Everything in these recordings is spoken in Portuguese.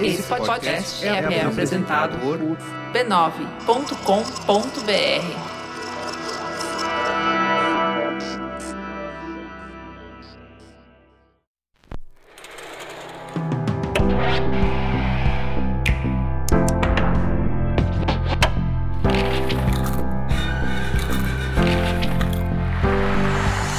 Esse podcast é, é apresentado por b9.com.br.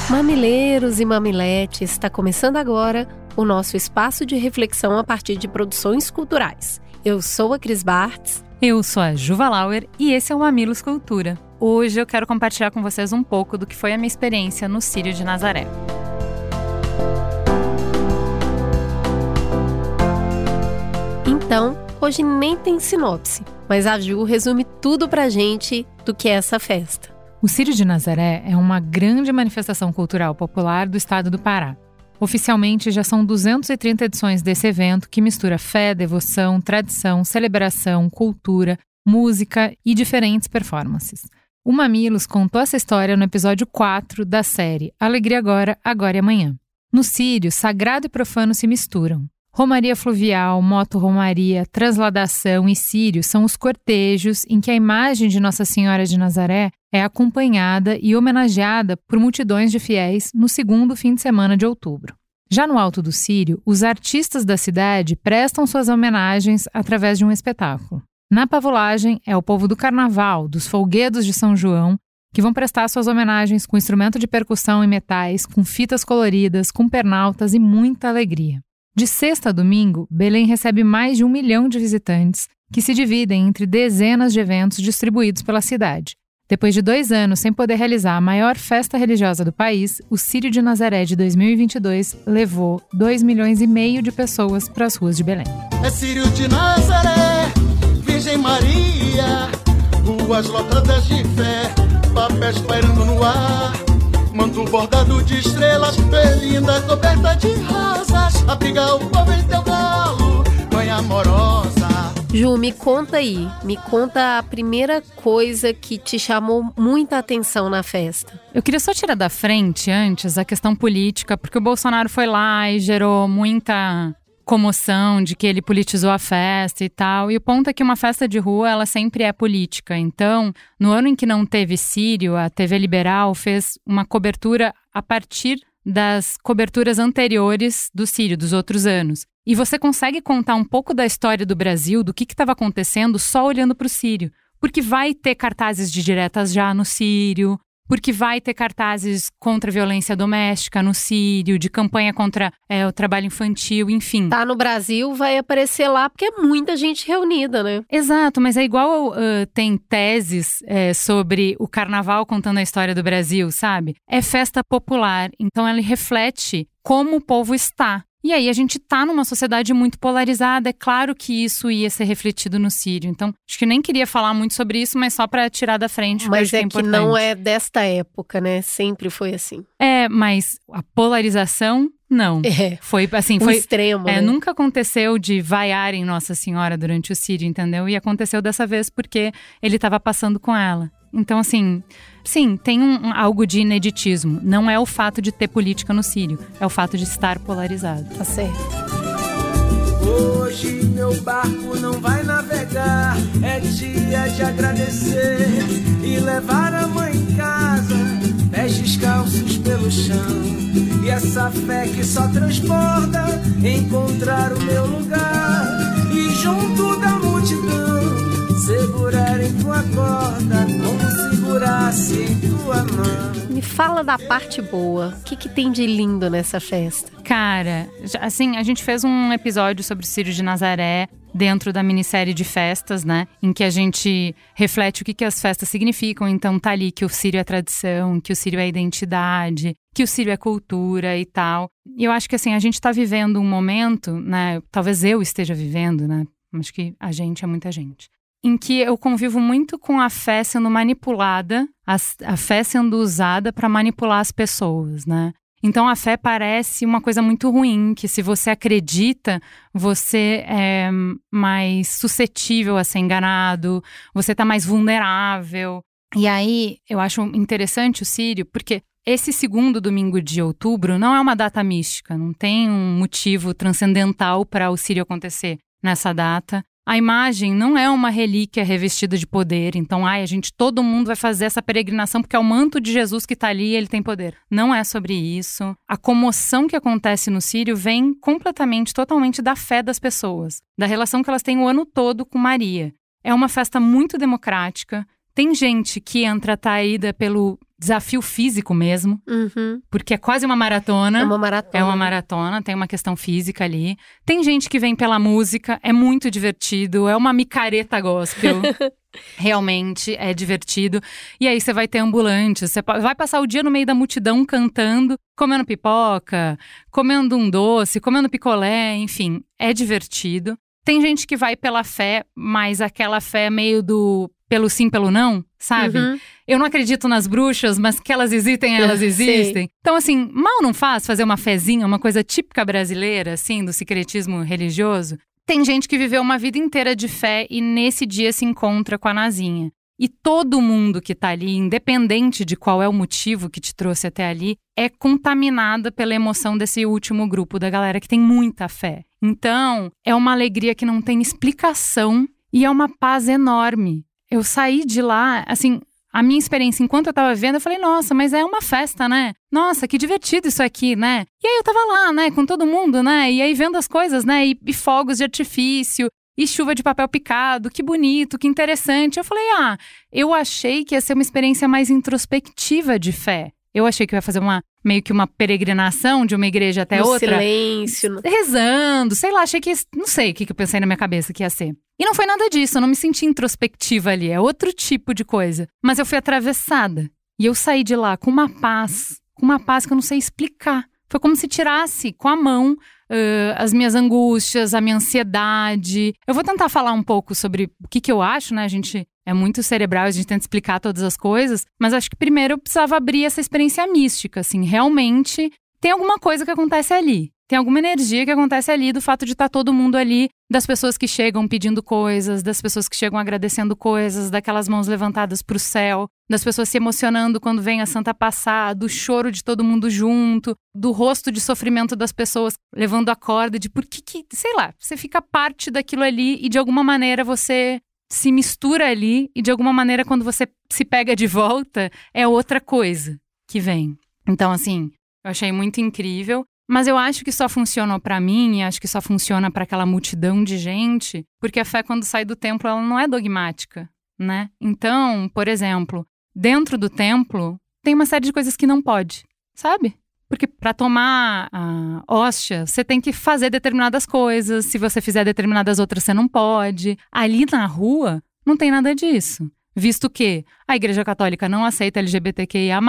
Mamileiros e mamiletes, está começando agora o nosso espaço de reflexão a partir de produções culturais. Eu sou a Cris Bartz. Eu sou a Juva Lauer e esse é o Mamilos Cultura. Hoje eu quero compartilhar com vocês um pouco do que foi a minha experiência no Círio de Nazaré. Então, hoje nem tem sinopse, mas a Ju resume tudo pra gente do que é essa festa. O Círio de Nazaré é uma grande manifestação cultural popular do estado do Pará. Oficialmente, já são 230 edições desse evento que mistura fé, devoção, tradição, celebração, cultura, música e diferentes performances. O Mamilos contou essa história no episódio 4 da série Alegria Agora, Agora e Amanhã. No Sírio, sagrado e profano se misturam. Romaria fluvial, moto-romaria, transladação e sírio são os cortejos em que a imagem de Nossa Senhora de Nazaré é acompanhada e homenageada por multidões de fiéis no segundo fim de semana de outubro. Já no Alto do Sírio, os artistas da cidade prestam suas homenagens através de um espetáculo. Na pavulagem, é o povo do carnaval, dos folguedos de São João, que vão prestar suas homenagens com instrumento de percussão e metais, com fitas coloridas, com pernaltas e muita alegria. De sexta a domingo, Belém recebe mais de um milhão de visitantes, que se dividem entre dezenas de eventos distribuídos pela cidade, depois de dois anos sem poder realizar a maior festa religiosa do país, o Círio de Nazaré de 2022 levou 2 milhões e meio de pessoas para as ruas de Belém. É Círio de Nazaré, Virgem Maria, ruas lotadas de fé, papéis no ar. Manto bordado de estrelas, belinda coberta de rosas, abriga o povo em teu galo, mãe amorosa. Ju, me conta aí, me conta a primeira coisa que te chamou muita atenção na festa. Eu queria só tirar da frente antes a questão política, porque o Bolsonaro foi lá e gerou muita comoção de que ele politizou a festa e tal. E o ponto é que uma festa de rua, ela sempre é política. Então, no ano em que não teve Sírio, a TV Liberal fez uma cobertura a partir das coberturas anteriores do Sírio, dos outros anos. E você consegue contar um pouco da história do Brasil, do que estava acontecendo, só olhando para o Sírio. Porque vai ter cartazes de diretas já no Sírio, porque vai ter cartazes contra a violência doméstica no Sírio, de campanha contra é, o trabalho infantil, enfim. Tá no Brasil, vai aparecer lá, porque é muita gente reunida, né? Exato, mas é igual uh, tem teses é, sobre o carnaval contando a história do Brasil, sabe? É festa popular, então ela reflete como o povo está. E aí a gente está numa sociedade muito polarizada, é claro que isso ia ser refletido no Sírio. Então, acho que nem queria falar muito sobre isso, mas só para tirar da frente. Mas é, que, é que não é desta época, né? Sempre foi assim. É, mas a polarização não. É. Foi assim, o foi extremo. É, né? nunca aconteceu de vaiar em Nossa Senhora durante o Sírio, entendeu? E aconteceu dessa vez porque ele estava passando com ela. Então, assim, sim, tem um, um, algo de ineditismo. Não é o fato de ter política no Sírio, é o fato de estar polarizado. Tá certo. Hoje meu barco não vai navegar, é dia de agradecer e levar a mãe em casa, pés descalços pelo chão. E essa fé que só transborda, encontrar o meu lugar e junto da multidão segurar em tua corda como segurasse em tua mão. Me fala da parte boa. O que, que tem de lindo nessa festa? Cara, assim, a gente fez um episódio sobre o Círio de Nazaré dentro da minissérie de festas, né? Em que a gente reflete o que, que as festas significam. Então tá ali que o Sírio é tradição, que o Sírio é identidade, que o Sírio é cultura e tal. E eu acho que assim, a gente tá vivendo um momento, né? Talvez eu esteja vivendo, né? Acho que a gente é muita gente em que eu convivo muito com a fé sendo manipulada, a, a fé sendo usada para manipular as pessoas, né? Então a fé parece uma coisa muito ruim, que se você acredita, você é mais suscetível a ser enganado, você está mais vulnerável. E aí eu acho interessante o Sírio, porque esse segundo domingo de outubro não é uma data mística, não tem um motivo transcendental para o Sírio acontecer. nessa data. A imagem não é uma relíquia revestida de poder, então, ai, a gente, todo mundo vai fazer essa peregrinação porque é o manto de Jesus que está ali e ele tem poder. Não é sobre isso. A comoção que acontece no Sírio vem completamente, totalmente da fé das pessoas, da relação que elas têm o ano todo com Maria. É uma festa muito democrática. Tem gente que entra atraída pelo desafio físico mesmo, Uhum. porque é quase uma maratona. É uma maratona. É uma maratona, tem uma questão física ali. Tem gente que vem pela música, é muito divertido, é uma micareta gospel. Realmente é divertido. E aí você vai ter ambulantes, você vai passar o dia no meio da multidão cantando, comendo pipoca, comendo um doce, comendo picolé, enfim, é divertido. Tem gente que vai pela fé, mas aquela fé meio do pelo sim, pelo não, sabe? Uhum. Eu não acredito nas bruxas, mas que elas existem, elas existem. Então, assim, mal não faz fazer uma fezinha, uma coisa típica brasileira, assim, do secretismo religioso. Tem gente que viveu uma vida inteira de fé e nesse dia se encontra com a Nazinha. E todo mundo que tá ali, independente de qual é o motivo que te trouxe até ali, é contaminada pela emoção desse último grupo da galera que tem muita fé. Então, é uma alegria que não tem explicação e é uma paz enorme. Eu saí de lá, assim, a minha experiência enquanto eu tava vendo, eu falei, nossa, mas é uma festa, né? Nossa, que divertido isso aqui, né? E aí eu tava lá, né, com todo mundo, né? E aí vendo as coisas, né? E, e fogos de artifício, e chuva de papel picado, que bonito, que interessante. Eu falei, ah, eu achei que ia ser uma experiência mais introspectiva de fé. Eu achei que eu ia fazer uma meio que uma peregrinação de uma igreja até no outra silêncio. rezando, sei lá, achei que. Não sei o que, que eu pensei na minha cabeça que ia ser. E não foi nada disso, eu não me senti introspectiva ali, é outro tipo de coisa. Mas eu fui atravessada. E eu saí de lá com uma paz, com uma paz que eu não sei explicar. Foi como se tirasse com a mão ãh, as minhas angústias, a minha ansiedade. Eu vou tentar falar um pouco sobre o que, que eu acho, né? A gente é muito cerebral, a gente tenta explicar todas as coisas, mas acho que primeiro eu precisava abrir essa experiência mística, assim, realmente tem alguma coisa que acontece ali. Tem alguma energia que acontece ali do fato de estar todo mundo ali, das pessoas que chegam pedindo coisas, das pessoas que chegam agradecendo coisas, daquelas mãos levantadas para o céu, das pessoas se emocionando quando vem a santa passar, do choro de todo mundo junto, do rosto de sofrimento das pessoas levando a corda de por que, que sei lá, você fica parte daquilo ali e de alguma maneira você se mistura ali e de alguma maneira quando você se pega de volta é outra coisa que vem. Então assim, eu achei muito incrível. Mas eu acho que só funcionou pra mim e acho que só funciona pra aquela multidão de gente, porque a fé quando sai do templo ela não é dogmática, né? Então, por exemplo, dentro do templo tem uma série de coisas que não pode, sabe? Porque para tomar a hóstia, você tem que fazer determinadas coisas. Se você fizer determinadas outras, você não pode. Ali na rua, não tem nada disso. Visto que a Igreja Católica não aceita LGBTQIA,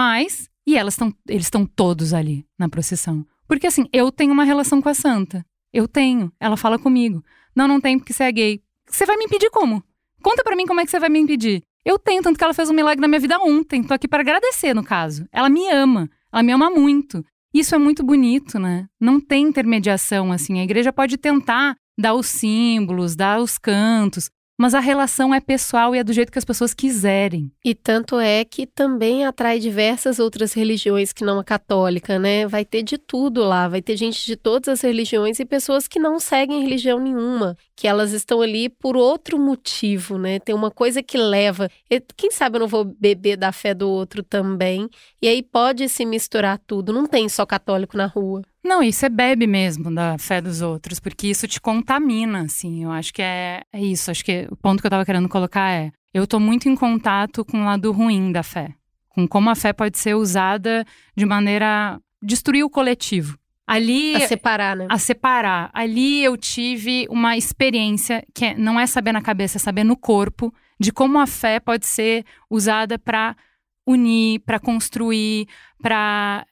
e elas eles estão todos ali na procissão. Porque assim, eu tenho uma relação com a santa. Eu tenho. Ela fala comigo. Não, não tem porque você é gay. Você vai me impedir como? Conta pra mim como é que você vai me impedir. Eu tenho, tanto que ela fez um milagre na minha vida ontem. Tô aqui para agradecer, no caso. Ela me ama. Ela me ama muito. Isso é muito bonito, né? Não tem intermediação, assim. A igreja pode tentar dar os símbolos, dar os cantos, mas a relação é pessoal e é do jeito que as pessoas quiserem. E tanto é que também atrai diversas outras religiões que não a católica, né? Vai ter de tudo lá, vai ter gente de todas as religiões e pessoas que não seguem religião nenhuma, que elas estão ali por outro motivo, né? Tem uma coisa que leva. Quem sabe eu não vou beber da fé do outro também. E aí pode se misturar tudo. Não tem só católico na rua. Não, e você bebe mesmo da fé dos outros, porque isso te contamina, assim. Eu acho que é, é isso. Acho que o ponto que eu tava querendo colocar é: eu tô muito em contato com o lado ruim da fé, com como a fé pode ser usada de maneira a destruir o coletivo. Ali A separar, né? a separar. Ali eu tive uma experiência que é- não é saber na cabeça, é saber no corpo de como a fé pode ser usada para unir, para construir, para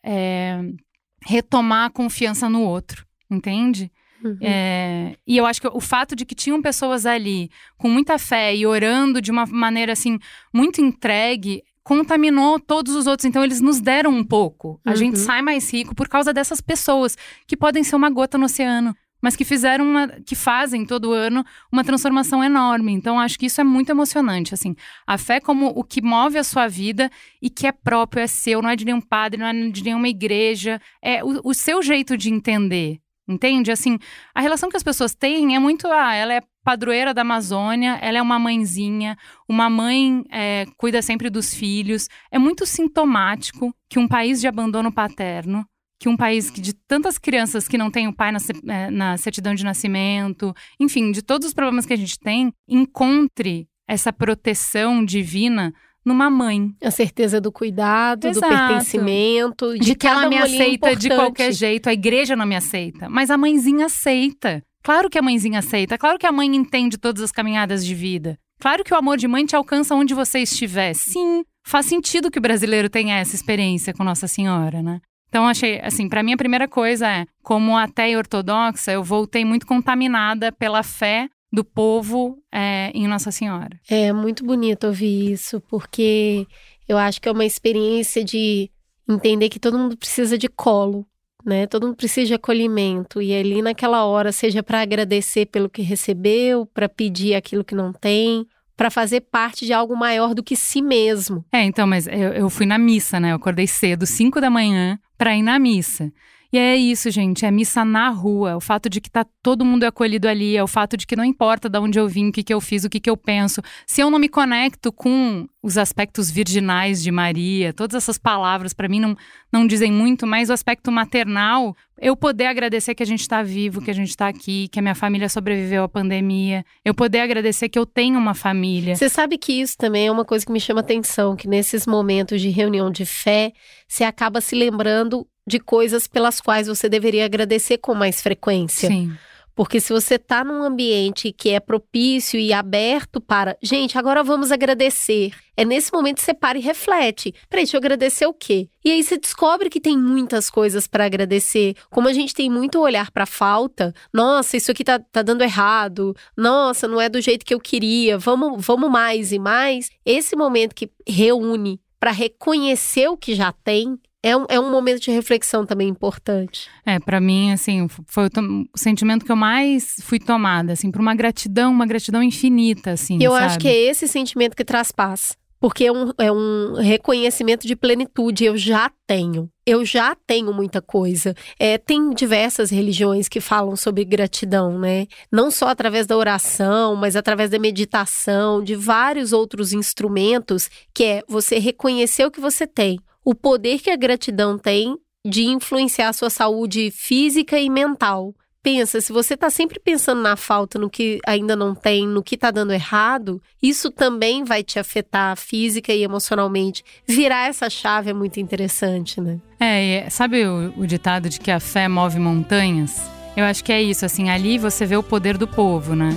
retomar a confiança no outro, entende? Uhum. É, e eu acho que o fato de que tinham pessoas ali com muita fé e orando de uma maneira assim muito entregue contaminou todos os outros. Então eles nos deram um pouco. A Uhum. gente sai mais rico por causa dessas pessoas que podem ser uma gota no oceano, mas que fizeram uma, que fazem todo ano uma transformação enorme. Então acho que isso é muito emocionante. Assim, a fé como o que move a sua vida e que é próprio, é seu, não é de nenhum padre, não é de nenhuma igreja, é o, o seu jeito de entender Entende? Assim, a relação que as pessoas têm é muito. Ah, ela é padroeira da Amazônia, ela é uma mãezinha, uma mãe é, cuida sempre dos filhos. É muito sintomático que um país de abandono paterno, que um país que de tantas crianças que não têm o pai na, é, na certidão de nascimento, enfim, de todos os problemas que a gente tem, encontre essa proteção divina numa mãe. A certeza do cuidado, Exato. do pertencimento, de, de que ela me aceita importante. de qualquer jeito. A igreja não me aceita, mas a mãezinha aceita. Claro que a mãezinha aceita, claro que a mãe entende todas as caminhadas de vida. Claro que o amor de mãe te alcança onde você estiver. Sim, faz sentido que o brasileiro tenha essa experiência com Nossa Senhora, né? Então, achei, assim, para mim a primeira coisa é, como até ortodoxa, eu voltei muito contaminada pela fé do povo é, em Nossa Senhora. É muito bonito ouvir isso, porque eu acho que é uma experiência de entender que todo mundo precisa de colo, né? Todo mundo precisa de acolhimento e ali naquela hora, seja para agradecer pelo que recebeu, para pedir aquilo que não tem, para fazer parte de algo maior do que si mesmo. É, então, mas eu, eu fui na missa, né? Eu acordei cedo, 5 da manhã, para ir na missa. E é isso, gente, é missa na rua. O fato de que tá todo mundo acolhido ali, é o fato de que não importa de onde eu vim, o que, que eu fiz, o que, que eu penso. Se eu não me conecto com os aspectos virginais de Maria, todas essas palavras para mim não, não dizem muito, mas o aspecto maternal, eu poder agradecer que a gente está vivo, que a gente está aqui, que a minha família sobreviveu à pandemia, eu poder agradecer que eu tenho uma família. Você sabe que isso também é uma coisa que me chama atenção, que nesses momentos de reunião de fé, você acaba se lembrando de coisas pelas quais você deveria agradecer com mais frequência. Sim. Porque se você está num ambiente que é propício e aberto para, gente, agora vamos agradecer. É nesse momento que você para e reflete. Peraí, deixa eu agradecer o quê? E aí você descobre que tem muitas coisas para agradecer. Como a gente tem muito olhar para falta, nossa, isso aqui tá, tá dando errado. Nossa, não é do jeito que eu queria. Vamos, vamos mais e mais. Esse momento que reúne para reconhecer o que já tem é um, é um momento de reflexão também importante. É, para mim, assim, foi o, o, sentimento que eu mais fui tomada, assim, por uma gratidão, uma gratidão infinita, assim. Eu sabe? acho que é esse sentimento que traz paz. Porque é um, é um reconhecimento de plenitude. Eu já tenho. Eu já tenho muita coisa. É, tem diversas religiões que falam sobre gratidão, né? Não só através da oração, mas através da meditação, de vários outros instrumentos, que é você reconhecer o que você tem o poder que a gratidão tem de influenciar a sua saúde física e mental. Pensa, se você está sempre pensando na falta, no que ainda não tem, no que está dando errado, isso também vai te afetar física e emocionalmente. Virar essa chave é muito interessante, né? É, sabe o, o ditado de que a fé move montanhas? Eu acho que é isso, assim, ali você vê o poder do povo, né?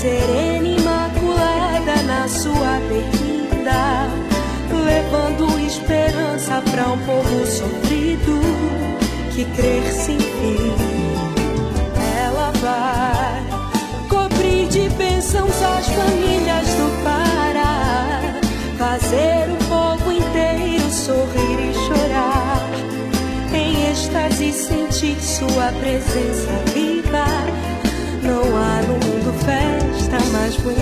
Serena imaculada na sua berlinda, levando esperança para um povo sofrido que crer sem fim. Ela vai cobrir de bênçãos as famílias do Pará, fazer o povo inteiro sorrir e chorar, em êxtase sentir sua presença viva não há no mundo festa mais bonita.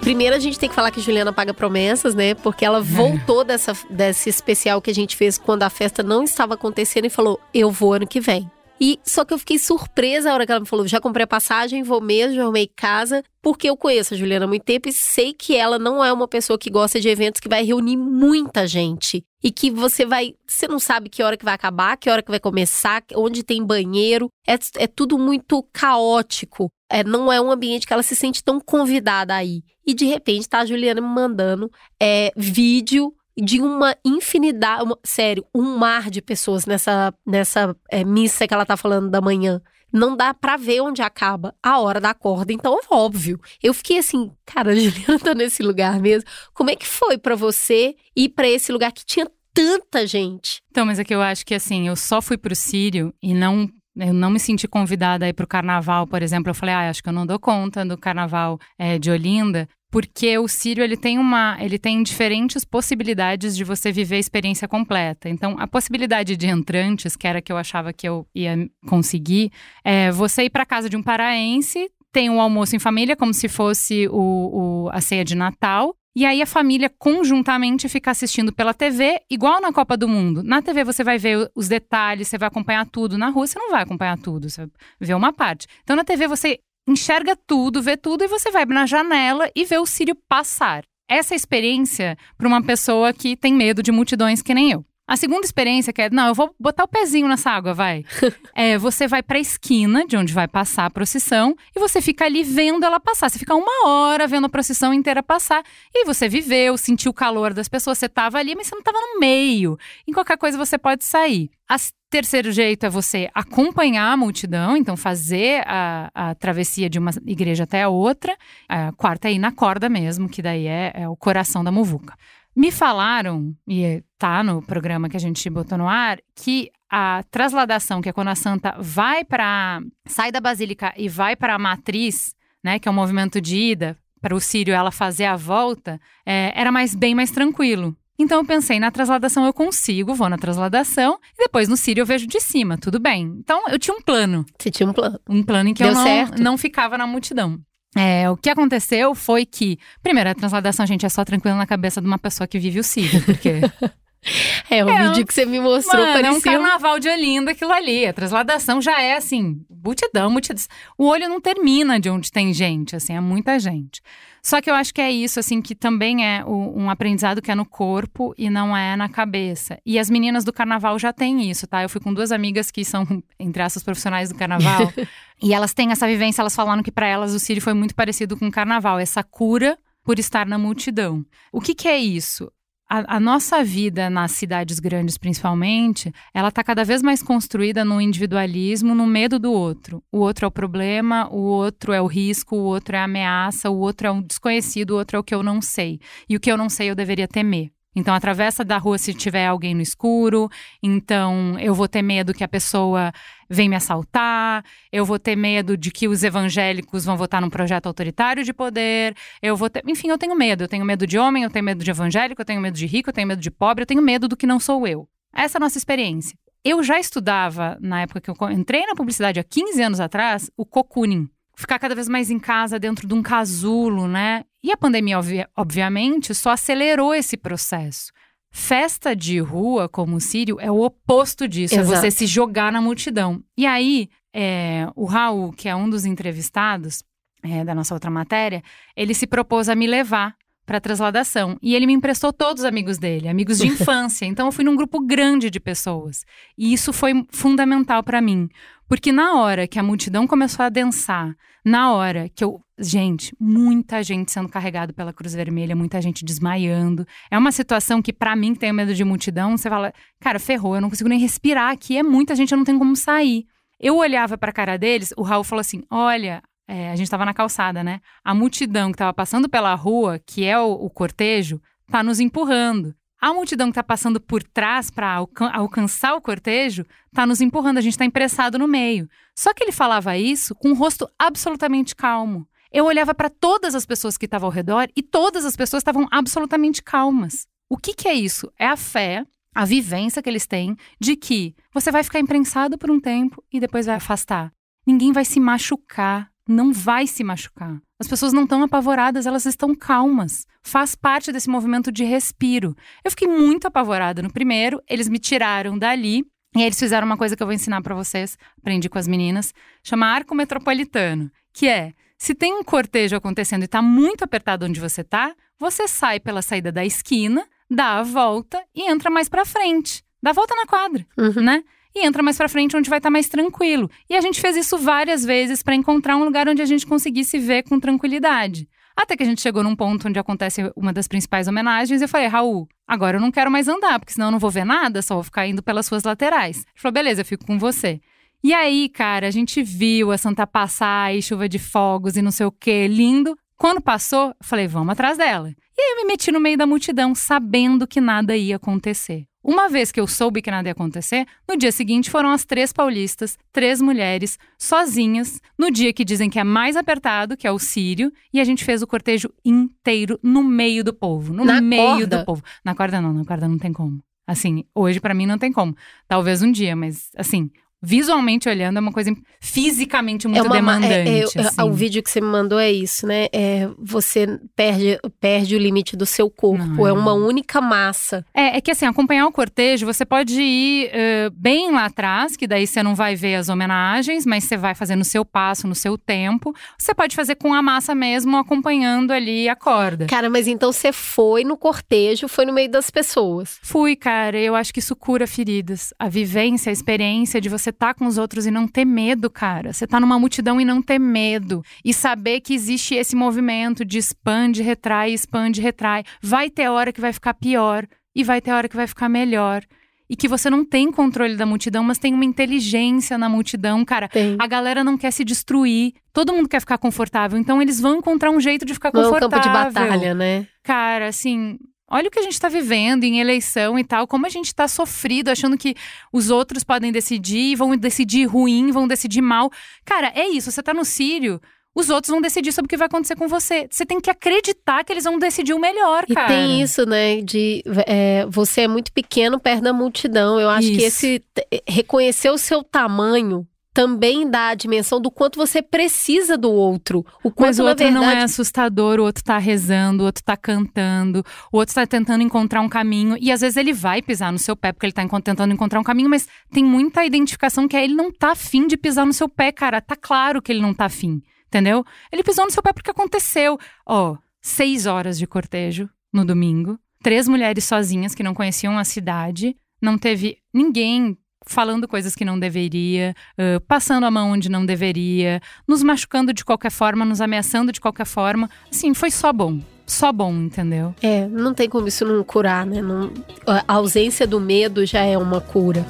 Primeiro a gente tem que falar que Juliana paga promessas, né? Porque ela voltou dessa, desse especial que a gente fez quando a festa não estava acontecendo e falou: Eu vou ano que vem. E só que eu fiquei surpresa a hora que ela me falou: já comprei a passagem, vou mesmo, já arrumei casa, porque eu conheço a Juliana há muito tempo e sei que ela não é uma pessoa que gosta de eventos que vai reunir muita gente. E que você vai. Você não sabe que hora que vai acabar, que hora que vai começar, onde tem banheiro. É, é tudo muito caótico. É, não é um ambiente que ela se sente tão convidada aí. E de repente tá a Juliana me mandando é, vídeo de uma infinidade, uma, sério, um mar de pessoas nessa, nessa é, missa que ela tá falando da manhã. Não dá para ver onde acaba a hora da corda, então óbvio. Eu fiquei assim, cara, a Juliana tá nesse lugar mesmo. Como é que foi para você ir para esse lugar que tinha tanta gente? Então, mas é que eu acho que assim, eu só fui pro Sírio e não eu não me senti convidada aí para o carnaval, por exemplo. Eu falei, ah, acho que eu não dou conta do carnaval é, de Olinda porque o Sírio ele tem uma, ele tem diferentes possibilidades de você viver a experiência completa. Então, a possibilidade de entrantes, que era que eu achava que eu ia conseguir, é você ir para casa de um paraense, tem um almoço em família como se fosse o, o, a ceia de Natal, E aí a família conjuntamente fica assistindo pela TV, igual na Copa do Mundo. Na TV você vai ver os detalhes, você vai acompanhar tudo. Na rua você não vai acompanhar tudo, você vê uma parte. Então na TV você enxerga tudo, vê tudo e você vai na janela e vê o Sírio passar. Essa experiência para uma pessoa que tem medo de multidões que nem eu. A segunda experiência que é, não, eu vou botar o pezinho nessa água, vai. é, você vai para a esquina de onde vai passar a procissão e você fica ali vendo ela passar. Você fica uma hora vendo a procissão inteira passar e você viveu, sentiu o calor das pessoas, você estava ali, mas você não estava no meio. Em qualquer coisa você pode sair. A terceiro jeito é você acompanhar a multidão, então fazer a, a travessia de uma igreja até a outra. A quarta é ir na corda mesmo, que daí é, é o coração da muvuca. Me falaram, e tá no programa que a gente botou no ar, que a trasladação, que é quando a santa vai para. sai da basílica e vai para a matriz, né, que é um movimento de ida, para o Sírio ela fazer a volta, é, era mais bem mais tranquilo. Então eu pensei, na trasladação eu consigo, vou na trasladação, e depois no Sírio eu vejo de cima, tudo bem. Então eu tinha um plano. Você tinha um plano. Um plano em que Deu eu não, certo? não ficava na multidão. É, o que aconteceu foi que, primeiro, a transladação, gente, é só tranquila na cabeça de uma pessoa que vive o Sírio, porque É, o É, vídeo que você me mostrou Mano, é um parecia. um- carnaval de Olinda aquilo ali. A transladação já é assim, multidão, multidão. O olho não termina de onde tem gente, assim, é muita gente. Só que eu acho que é isso, assim, que também é o- um aprendizado que é no corpo e não é na cabeça. E as meninas do carnaval já têm isso, tá? Eu fui com duas amigas que são, entre essas, profissionais do carnaval. e elas têm essa vivência, elas falaram que para elas o Sírio foi muito parecido com o carnaval. Essa cura por estar na multidão. O que, que é isso? A, a nossa vida nas cidades grandes, principalmente, ela está cada vez mais construída no individualismo, no medo do outro. O outro é o problema, o outro é o risco, o outro é a ameaça, o outro é um desconhecido, o outro é o que eu não sei. E o que eu não sei eu deveria temer. Então, atravessa da rua se tiver alguém no escuro. Então, eu vou ter medo que a pessoa venha me assaltar. Eu vou ter medo de que os evangélicos vão votar num projeto autoritário de poder. Eu vou ter. Enfim, eu tenho medo. Eu tenho medo de homem, eu tenho medo de evangélico, eu tenho medo de rico, eu tenho medo de pobre, eu tenho medo do que não sou eu. Essa é a nossa experiência. Eu já estudava, na época que eu entrei na publicidade há 15 anos atrás, o cocooning. Ficar cada vez mais em casa dentro de um casulo, né? E a pandemia, obvi- obviamente, só acelerou esse processo. Festa de rua, como o Sírio, é o oposto disso. É Exato. você se jogar na multidão. E aí, é, o Raul, que é um dos entrevistados é, da nossa outra matéria, ele se propôs a me levar para transladação. E ele me emprestou todos os amigos dele, amigos de infância. Então eu fui num grupo grande de pessoas. E isso foi fundamental para mim. Porque na hora que a multidão começou a dançar, na hora que eu. Gente, muita gente sendo carregado pela Cruz Vermelha, muita gente desmaiando. É uma situação que, para mim, que tenho medo de multidão, você fala, cara, ferrou, eu não consigo nem respirar aqui, é muita gente, eu não tenho como sair. Eu olhava pra cara deles, o Raul falou assim: olha, é, a gente tava na calçada, né? A multidão que tava passando pela rua, que é o, o cortejo, tá nos empurrando. A multidão que tá passando por trás para alcançar o cortejo, tá nos empurrando, a gente tá impressado no meio. Só que ele falava isso com o rosto absolutamente calmo. Eu olhava para todas as pessoas que estavam ao redor e todas as pessoas estavam absolutamente calmas. O que, que é isso? É a fé, a vivência que eles têm de que você vai ficar imprensado por um tempo e depois vai afastar. Ninguém vai se machucar, não vai se machucar. As pessoas não estão apavoradas, elas estão calmas. Faz parte desse movimento de respiro. Eu fiquei muito apavorada no primeiro, eles me tiraram dali e aí eles fizeram uma coisa que eu vou ensinar para vocês, aprendi com as meninas, chama arco metropolitano, que é se tem um cortejo acontecendo e está muito apertado onde você está, você sai pela saída da esquina, dá a volta e entra mais para frente. Dá a volta na quadra, Uhum. né? E entra mais para frente onde vai estar mais tranquilo. E a gente fez isso várias vezes para encontrar um lugar onde a gente conseguisse ver com tranquilidade. Até que a gente chegou num ponto onde acontece uma das principais homenagens e eu falei, Raul, agora eu não quero mais andar, porque senão eu não vou ver nada, só vou ficar indo pelas suas laterais. Ele falou, beleza, eu fico com você. E aí, cara, a gente viu a Santa passar e chuva de fogos e não sei o quê, lindo. Quando passou, eu falei, vamos atrás dela. E aí eu me meti no meio da multidão, sabendo que nada ia acontecer. Uma vez que eu soube que nada ia acontecer, no dia seguinte foram as três paulistas, três mulheres, sozinhas, no dia que dizem que é mais apertado, que é o Sírio, e a gente fez o cortejo inteiro no meio do povo. No Na meio corda? do povo. Na corda não, na corda não tem como. Assim, hoje pra mim não tem como. Talvez um dia, mas assim, visualmente olhando, é uma coisa fisicamente muito é uma, demandante. É, é, assim. O vídeo que você me mandou é isso, né? É, você perde, perde o limite do seu corpo. Não, é é. uma única massa. É, é que assim, acompanhar o cortejo, você pode ir uh, bem lá atrás, que daí você não vai ver as homenagens, mas você vai fazer no seu passo, no seu tempo. Você pode fazer com a massa mesmo, acompanhando ali a corda. Cara, mas então você foi no cortejo, foi no meio das pessoas. Fui, cara. Eu acho que isso cura feridas. A vivência, a experiência de você estar tá com os outros e não ter medo, cara. Você tá numa multidão e não ter medo. E saber que existe esse movimento de expande, retrai, expande, retrai. Vai ter hora que vai ficar pior e vai ter hora que vai ficar melhor. E que você não tem controle da multidão, mas tem uma inteligência na multidão, cara. Tem. A galera não quer se destruir. Todo mundo quer ficar confortável. Então eles vão encontrar um jeito de ficar Não é um confortável. campo de batalha, né? Cara, assim, olha o que a gente está vivendo em eleição e tal, como a gente está sofrido, achando que os outros podem decidir, vão decidir ruim, vão decidir mal. Cara, é isso, você tá no Sírio, os outros vão decidir sobre o que vai acontecer com você. Você tem que acreditar que eles vão decidir o melhor, E cara. tem isso, né? De é, você é muito pequeno perto da multidão. Eu acho que Isso. esse t- reconhecer o seu tamanho também dá a dimensão do quanto você precisa do outro. O quanto, Mas o outro não é verdade, assustador, o outro tá rezando, o outro tá cantando, o outro tá tentando encontrar um caminho. E às vezes ele vai pisar no seu pé, porque ele tá tentando encontrar um caminho, mas tem muita identificação que é ele não tá afim de pisar no seu pé, cara. Tá claro que ele não tá afim, entendeu? Ele pisou no seu pé porque aconteceu. Ó, seis horas de cortejo no domingo, três mulheres sozinhas que não conheciam a cidade, não teve ninguém falando coisas que não deveria, ãh, passando a mão onde não deveria, nos machucando de qualquer forma, nos ameaçando de qualquer forma. Assim, foi só bom. Só bom, entendeu? É, não tem como isso não curar, né? Não- a ausência do medo já é uma cura.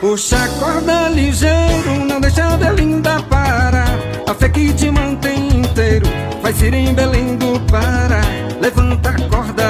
Puxa a corda ligeiro, não deixa de linda parar. A fé que te mantém inteiro, faz ir em Belém do Pará. Levanta a corda,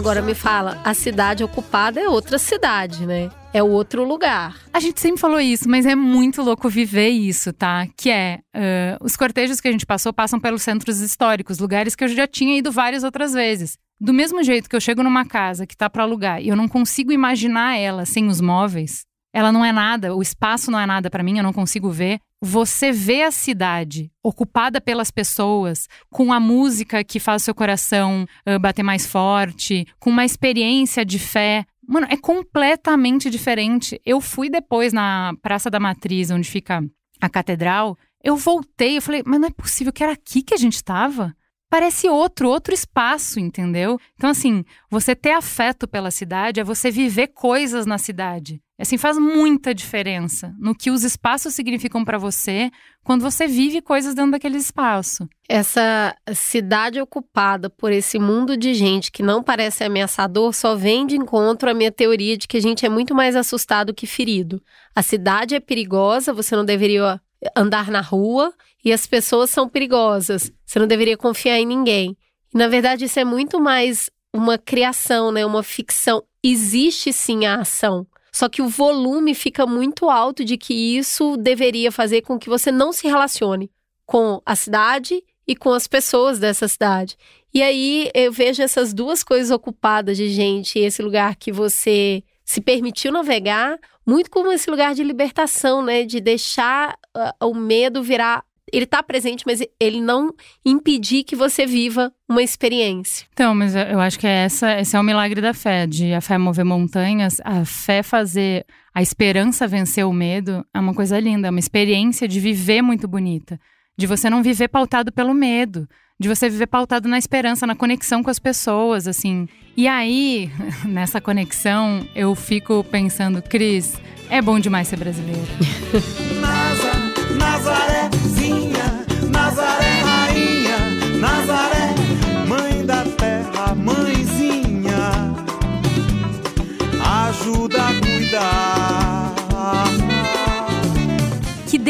Agora me fala, a cidade ocupada é outra cidade, né? É outro lugar. A gente sempre falou isso, mas é muito louco viver isso, tá? Que é, ãh, os cortejos que a gente passou passam pelos centros históricos, lugares que eu já tinha ido várias outras vezes. Do mesmo jeito que eu chego numa casa que tá pra alugar e eu não consigo imaginar ela sem os móveis, ela não é nada, o espaço não é nada pra mim, eu não consigo ver. Você vê a cidade ocupada pelas pessoas, com a música que faz o seu coração ãh, bater mais forte, com uma experiência de fé. Mano, é completamente diferente. Eu fui depois na Praça da Matriz, onde fica a catedral. Eu voltei, eu falei, mas não é possível que era aqui que a gente estava? Parece outro, outro espaço, entendeu? Então, assim, você ter afeto pela cidade é você viver coisas na cidade. Assim, faz muita diferença no que os espaços significam pra você quando você vive coisas dentro daquele espaço. Essa cidade ocupada por esse mundo de gente que não parece ameaçador só vem de encontro à minha teoria de que a gente é muito mais assustado que ferido. A cidade é perigosa, você não deveria andar na rua e as pessoas são perigosas. Você não deveria confiar em ninguém. E na verdade isso é muito mais uma criação, né, uma ficção. Existe sim a ação. Só que o volume fica muito alto de que isso deveria fazer com que você não se relacione com a cidade e com as pessoas dessa cidade. E aí eu vejo essas duas coisas ocupadas de gente, esse lugar que você se permitiu navegar, muito como esse lugar de libertação, né? De deixar ah, o medo virar. Ele tá presente, mas ele não impedir que você viva uma experiência. Então, mas eu eu acho que é essa, esse é o milagre da fé, de a fé mover montanhas, a fé fazer a esperança vencer o medo, é uma coisa linda, é uma experiência de viver muito bonita, de você não viver pautado pelo medo, de você viver pautado na esperança, na conexão com as pessoas, assim. E aí, nessa conexão, eu fico pensando, Cris, é bom demais ser brasileiro.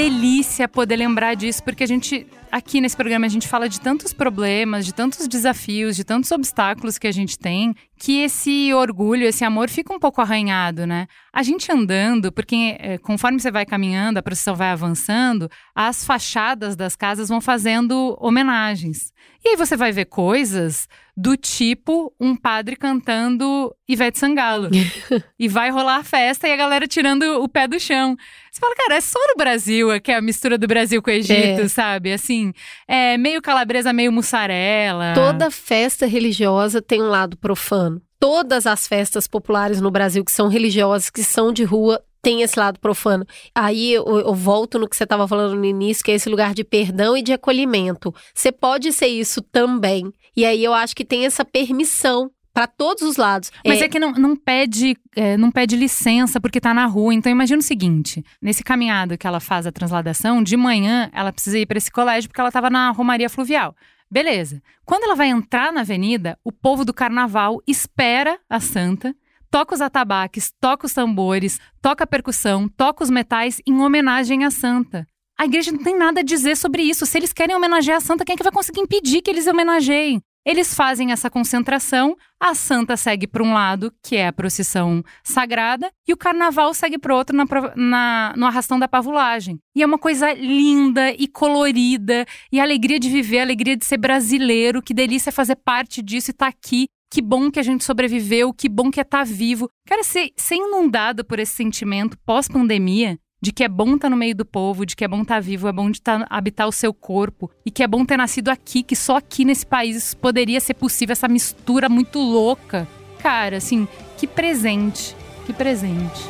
delícia poder lembrar disso, porque a gente, aqui nesse programa, a gente fala de tantos problemas, de tantos desafios, de tantos obstáculos que a gente tem, que esse orgulho, esse amor fica um pouco arranhado, né? A gente andando, porque é, conforme você vai caminhando, a procissão vai avançando, as fachadas das casas vão fazendo homenagens. E aí você vai ver coisas do tipo um padre cantando Ivete Sangalo. e vai rolar a festa e a galera tirando o pé do chão. Você fala, cara, é só no Brasil, é que é a mistura do Brasil com o Egito, é. sabe? Assim, é meio calabresa, meio mussarela. Toda festa religiosa tem um lado profano. Todas as festas populares no Brasil que são religiosas, que são de rua, tem esse lado profano. Aí eu, eu volto no que você estava falando no início, que é esse lugar de perdão e de acolhimento. Você pode ser isso também. E aí eu acho que tem essa permissão para todos os lados. Mas é, é que não, não pede é, não pede licença porque tá na rua. Então imagina o seguinte: nesse caminhado que ela faz a transladação, de manhã ela precisa ir para esse colégio porque ela estava na Romaria Fluvial. Beleza. Quando ela vai entrar na avenida, o povo do carnaval espera a santa toca os atabaques, toca os tambores, toca a percussão, toca os metais em homenagem à santa. A igreja não tem nada a dizer sobre isso. Se eles querem homenagear a santa, quem é que vai conseguir impedir que eles homenageiem? Eles fazem essa concentração, a santa segue para um lado, que é a procissão sagrada, e o carnaval segue para outro na, na, no arrastão da pavulagem. E é uma coisa linda e colorida, e a alegria de viver, a alegria de ser brasileiro, que delícia fazer parte disso e estar tá aqui que bom que a gente sobreviveu, que bom que é estar tá vivo. Cara, ser, ser inundado por esse sentimento pós-pandemia de que é bom estar tá no meio do povo, de que é bom estar tá vivo, é bom de tá, habitar o seu corpo e que é bom ter nascido aqui, que só aqui nesse país poderia ser possível essa mistura muito louca. Cara, assim, que presente, que presente.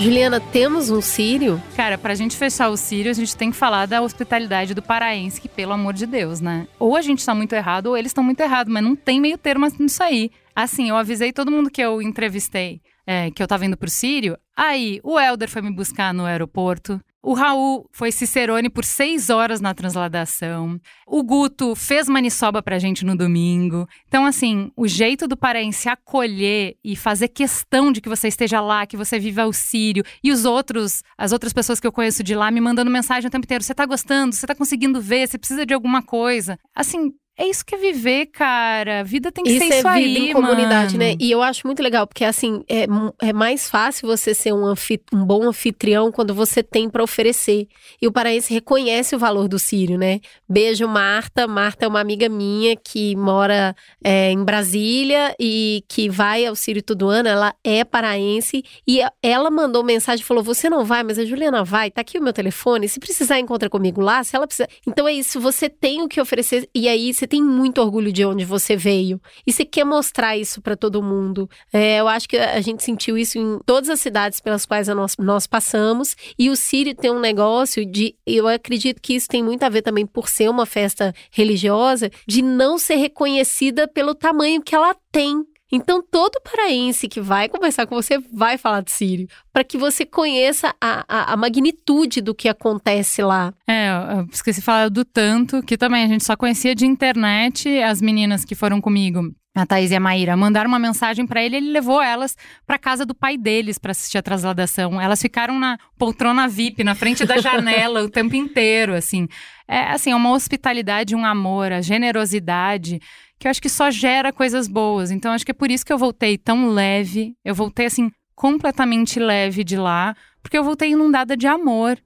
Juliana, temos um sírio? Cara, pra gente fechar o sírio, a gente tem que falar da hospitalidade do paraense, que pelo amor de Deus, né? Ou a gente tá muito errado, ou eles estão muito errados, mas não tem meio termo nisso aí. Assim, eu avisei todo mundo que eu entrevistei é, que eu tava indo pro Sírio. Aí, o Helder foi me buscar no aeroporto. O Raul foi Cicerone por seis horas na transladação. O Guto fez maniçoba pra gente no domingo. Então, assim, o jeito do paraense acolher e fazer questão de que você esteja lá, que você viva o Sírio. E os outros, as outras pessoas que eu conheço de lá me mandando mensagem o tempo inteiro. Você tá gostando? Você tá conseguindo ver? Você precisa de alguma coisa? Assim, é isso que é viver, cara. Vida tem que isso ser isso é vida em comunidade, né? E eu acho muito legal, porque assim, é, é mais fácil você ser um, um bom anfitrião quando você tem para oferecer. E o paraense reconhece o valor do Sírio, né? Beijo, Marta. Marta é uma amiga minha que mora é, em Brasília e que vai ao Sírio todo ano. Ela é paraense e ela mandou mensagem falou: Você não vai, mas a Juliana vai. Tá aqui o meu telefone. Se precisar, encontra comigo lá. Se ela precisa. Então é isso, você tem o que oferecer. E aí você tem muito orgulho de onde você veio e você quer mostrar isso para todo mundo. É, eu acho que a gente sentiu isso em todas as cidades pelas quais nós, nós passamos e o Sírio tem um negócio de, eu acredito que isso tem muito a ver também por ser uma festa religiosa, de não ser reconhecida pelo tamanho que ela tem. Então, todo paraense que vai conversar com você vai falar de Sírio, para que você conheça a, a, a, magnitude do que acontece lá. É, eu esqueci de falar do tanto, que também a gente só conhecia de internet, as meninas que foram comigo. A Thaís e a Maíra mandaram uma mensagem para ele, ele levou elas para casa do pai deles para assistir a transladação. Elas ficaram na poltrona VIP, na frente da janela o tempo inteiro, assim. É assim, é uma hospitalidade, um amor, a generosidade que eu acho que só gera coisas boas. Então acho que é por isso que eu voltei tão leve. Eu voltei assim completamente leve de lá, porque eu voltei inundada de amor,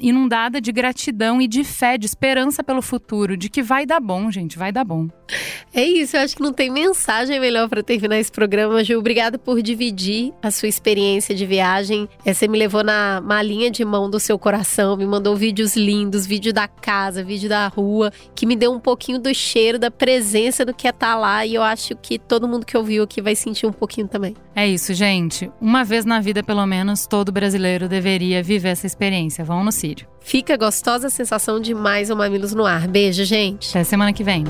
inundada de gratidão e de fé, de esperança pelo futuro, de que vai dar bom, gente, vai dar bom. É isso, eu acho que não tem mensagem melhor para terminar esse programa, Ju. Obrigada por dividir a sua experiência de viagem. É, você me levou na malinha de mão do seu coração, me mandou vídeos lindos, vídeo da casa, vídeo da rua, que me deu um pouquinho do cheiro, da presença do que é estar tá lá. E eu acho que todo mundo que ouviu aqui vai sentir um pouquinho também. É isso, gente. Uma vez na vida, pelo menos, todo brasileiro deveria viver essa experiência. Vão no Sírio. Fica gostosa a sensação de mais um Mamilos no ar. Beijo, gente. Até semana que vem.